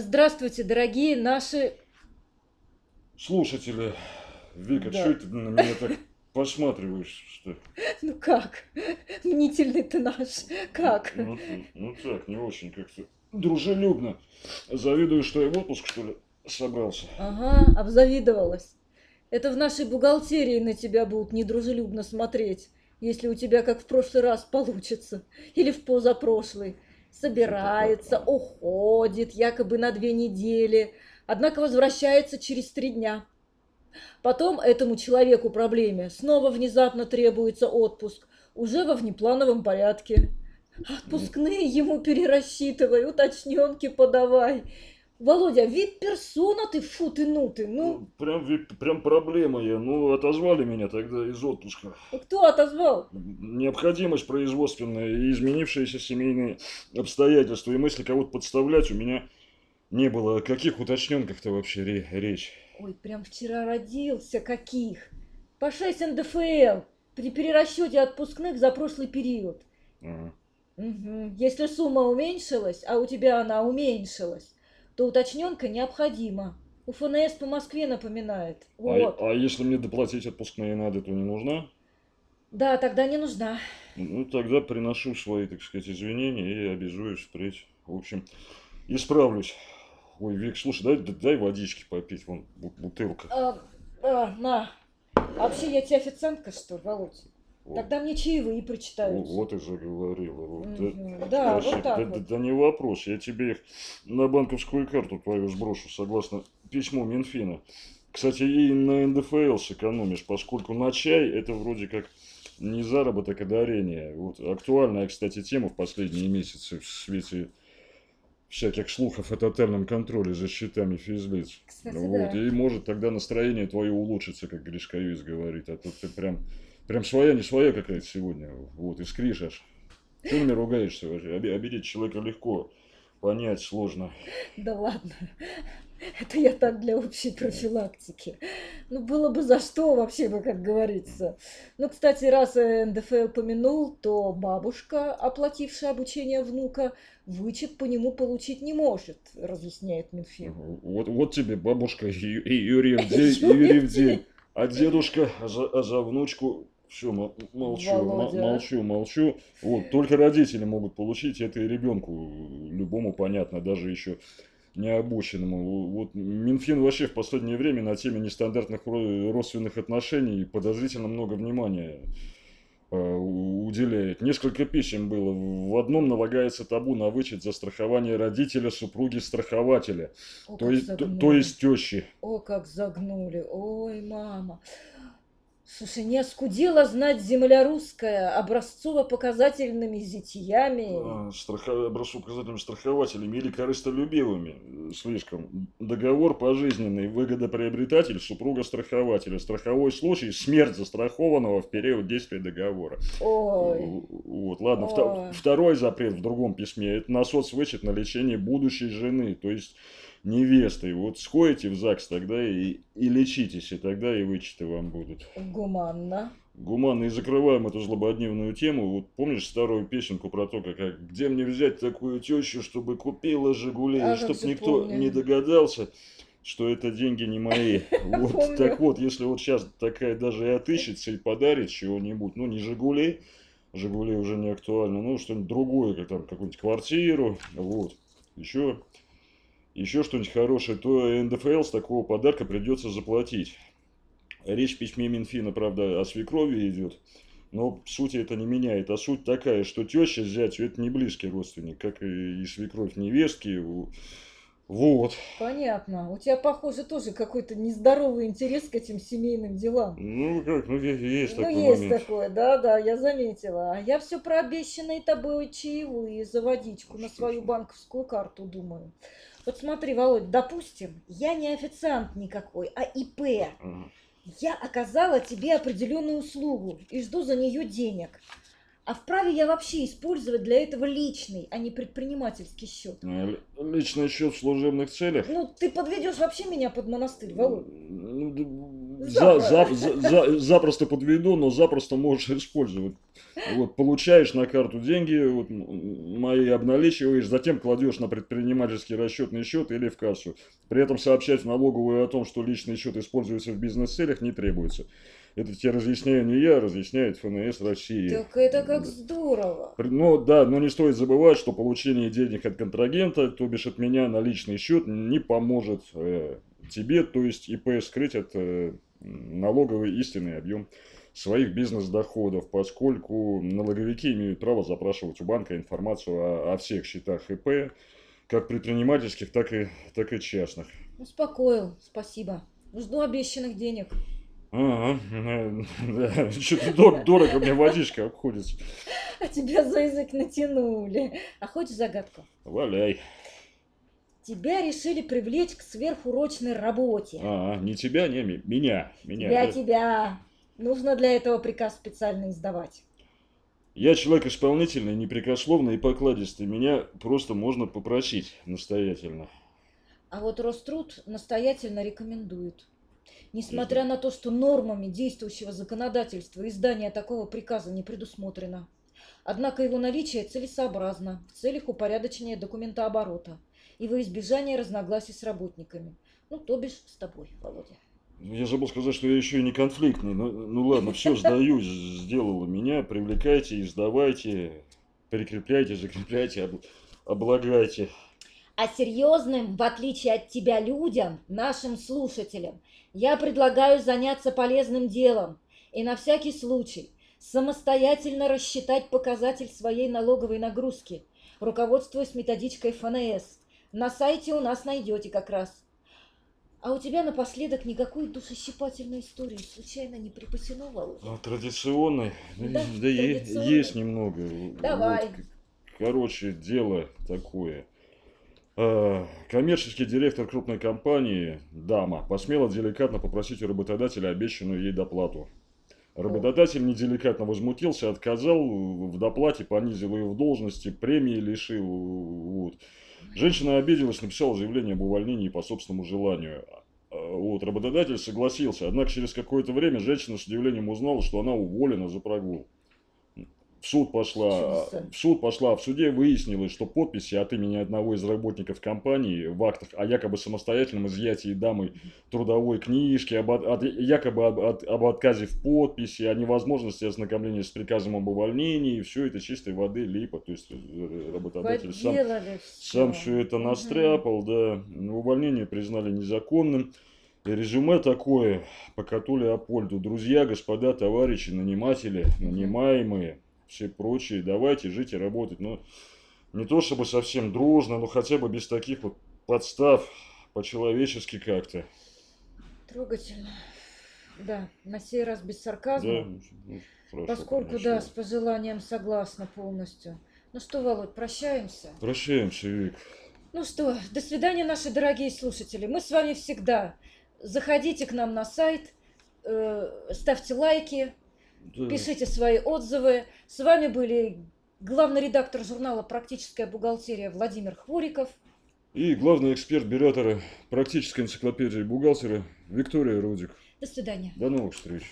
Здравствуйте, дорогие наши... Слушатели, Вика, Да. что ты на меня так посматриваешь, что? Ну как? Мнительный ты наш. Как? Ну, ты- ну так, не очень как-то дружелюбно. Завидую, что я в отпуск, что ли, собрался. Ага, обзавидовалась. Это в нашей бухгалтерии на тебя будут недружелюбно смотреть, если у тебя как в прошлый раз получится. Или в позапрошлый. Собирается, уходит, якобы на две недели, однако возвращается через три дня. Потом этому человеку проблеме снова внезапно требуется отпуск, уже во внеплановом порядке. Отпускные ему перерасчитывай, уточненки подавай. Володя, вид персона ты, фу ты, ну ты, ну. Ну, Прям, ви- прям проблема я. Ну, отозвали меня тогда из отпуска. Кто отозвал? Необходимость производственная и изменившиеся семейные обстоятельства. И мысли кого-то подставлять у меня не было. О каких уточненках-то вообще ре- речь? Ой, прям вчера родился, каких? По 6 НДФЛ при перерасчете отпускных за прошлый период. Ага. Мгм. Если сумма уменьшилась, а у тебя она уменьшилась, то уточненка необходима. У ФНС по Москве напоминает. А, Вот. а если мне доплатить отпускные надо, то не нужна? Да, тогда не нужна. Ну, тогда приношу свои, так сказать, извинения и обязуюсь впредь. В общем, исправлюсь. Ой, Вик, слушай, дай, дай- водички попить, вон бу- бутылка. А, а, на. А вообще я тебе официантка, что ли, Володь? Вот, Тогда мне чаевые прочитают. вот и заговорила. Вот. Да- Мгм. Да, вообще, вот так да, вот. да- да не вопрос, я тебе их на банковскую карту твою сброшу, согласно письму Минфина. Кстати, и на НДФЛ сэкономишь, поскольку на чай это вроде как не заработок, а дарение. Вот актуальная, кстати, тема в последние месяцы в свете всяких слухов о тотальном контроле за счетами физлиц. Кстати, вот, да. и может тогда настроение твое улучшится, как Гришковец говорит. А то ты прям, прям своя, не своя какая-то сегодня. Вот, искришь аж. Ты меня ругаешься вообще? Оби- Обидеть человека легко, понять сложно. Да ладно. Это я так для общей профилактики. Ну, было бы за что вообще бы, как говорится. Ну, кстати, раз э, НДФЛ помянул, то бабушка, оплатившая обучение внука, вычет по нему получить не может, разъясняет Минфин. Вот, вот тебе бабушка и, и Юрий в день, и Юрий в день. А дедушка, а за, а за внучку все, молчу, Володя. молчу, молчу. Вот, только родители могут получить, это и ребенку любому понятно, даже еще необученному. Вот Минфин вообще в последнее время на теме нестандартных ро- родственных отношений подозрительно много внимания э, уделяет. Несколько писем было. В одном налагается табу на вычет за страхование родителя супруги страхователя, О, то есть, то, то есть тещи. О, как загнули. Ой, мама. Слушай, не оскудела знать земля русская образцово-показательными зятиями. А, страха- образцово-показательными страхователями или корыстолюбивыми э, слишком. Договор пожизненный, выгодоприобретатель, супруга страхователя. Страховой случай, смерть застрахованного в период действия договора. Ой. Вот, ладно. Ой. второй запрет в другом письме. Это на соцвычет на лечение будущей жены, то есть невесты. Вот сходите в ЗАГС тогда и, и лечитесь, и тогда и вычеты вам будут. Гуманно. Гуманно и закрываем эту злободневную тему. Вот помнишь старую песенку про то, как, где мне взять такую тещу, чтобы купила Жигулей, А, и как чтоб же никто помню. не догадался, что это деньги не мои. Вот, Помню. так вот, если вот сейчас такая даже и отыщется и подарит чего-нибудь, ну не Жигулей, Жигулей уже не актуально, ну что-нибудь другое, как там какую-нибудь квартиру, вот, еще, еще что-нибудь хорошее, то НДФЛ с такого подарка придется заплатить. Речь в письме Минфина, правда, о свекрови идет. Но суть это не меняет. А суть такая, что теща с зятью это не близкий родственник, как и, свекровь невестки. Вот. Понятно. У тебя, похоже, тоже какой-то нездоровый интерес к этим семейным делам. Ну как, ну есть ну, такой есть момент. такое, да, да, я заметила. А я все про обещанные тобой чаевые за водичку на Что свою ж. банковскую карту думаю. Вот смотри, Володь, допустим, я не официант никакой, а ИП. Ага. Я оказала тебе определенную услугу и жду за нее денег. А вправе я вообще использовать для этого личный, а не предпринимательский счет? Ли- Личный счет в служебных целях? Ну, ты подведешь вообще меня под монастырь, Володь. Ну, д- за- за- Запро- за- за- запросто подведу, но запросто можешь использовать. Вот, получаешь на карту деньги, вот, мои обналичиваешь, затем кладешь на предпринимательский расчетный счет или в кассу. При этом сообщать налоговую о том, что личный счет используется в бизнес-целях, не требуется. Это тебе разъясняю не я, разъясняет ФНС России. Так это как здорово. Ну да, но не стоит забывать, что получение денег от контрагента, то бишь от меня на личный счет, не поможет э, тебе, то есть ИП скрыть от э, налоговый истинный объем своих бизнес-доходов, поскольку налоговики имеют право запрашивать у банка информацию о, о всех счетах ИП, как предпринимательских, так и, так и частных. Успокоил, спасибо. Жду обещанных денег. Ага, да, что-то дорого мне водичка обходится. А тебя за язык натянули. А хочешь загадку? Валяй. Тебя решили привлечь к сверхурочной работе. А, не тебя, не меня. Меня. Тебя, да. тебя. Нужно для этого приказ специально издавать. Я человек исполнительный, непрекословный и покладистый. Меня просто можно попросить настоятельно. А вот Роструд настоятельно рекомендует. Несмотря на то, что нормами действующего законодательства издание такого приказа не предусмотрено. Однако его наличие целесообразно в целях упорядочения документооборота и во избежание разногласий с работниками. Ну, то бишь с тобой, Володя. Я забыл сказать, что я еще и не конфликтный. Ну, ну ладно, все, сдаюсь, сделала меня. Привлекайте, издавайте, прикрепляйте, закрепляйте, об- облагайте. А серьезным, в отличие от тебя, людям, нашим слушателям, я предлагаю заняться полезным делом и на всякий случай самостоятельно рассчитать показатель своей налоговой нагрузки, руководствуясь методичкой ФНС. На сайте у нас найдете как раз. А у тебя напоследок никакой душещипательной истории случайно не припасено, Володя? А, Традиционный? Да, Да, е- традиционный. есть немного. Давай. Вот, короче, дело такое. А, Коммерческий директор крупной компании, дама, посмела деликатно попросить у работодателя обещанную ей доплату. Работодатель неделикатно возмутился, отказал в доплате, понизил ее в должности, премии лишил. Вот. Женщина обиделась, написала заявление об увольнении по собственному желанию. А, Вот, работодатель согласился, однако через какое-то время женщина с удивлением узнала, что она уволена за прогул. В суд пошла, в суд пошла, в суде выяснилось, что подписи от имени одного из работников компании в актах о якобы самостоятельном изъятии дамой трудовой книжки, об, от- якобы об, от- об отказе в подписи, о невозможности ознакомления с приказом об увольнении, все это чистой воды липа, то есть э, работодатель сам Подделали сам все это настряпал, да. Увольнение признали незаконным. Резюме такое по коту Леопольду. Друзья, господа, товарищи, наниматели, нанимаемые, все прочие, давайте жить и работать. Но не то чтобы совсем дружно, но хотя бы без таких вот подстав, по-человечески как-то. Трогательно. Да, на сей раз без Да, сарказма. ну, хорошо, Поскольку, хорошо. да, с пожеланием согласна полностью. Ну что, Володь, прощаемся. Прощаемся, Вик. Ну что, до свидания, наши дорогие слушатели. Мы с вами всегда. Заходите к нам на сайт, э, ставьте лайки, Да. пишите свои отзывы. С вами были главный редактор журнала «Практическая бухгалтерия» Владимир Хвориков. И главный эксперт беретора практической энциклопедии бухгалтера Виктория Рудик. До свидания. До новых встреч.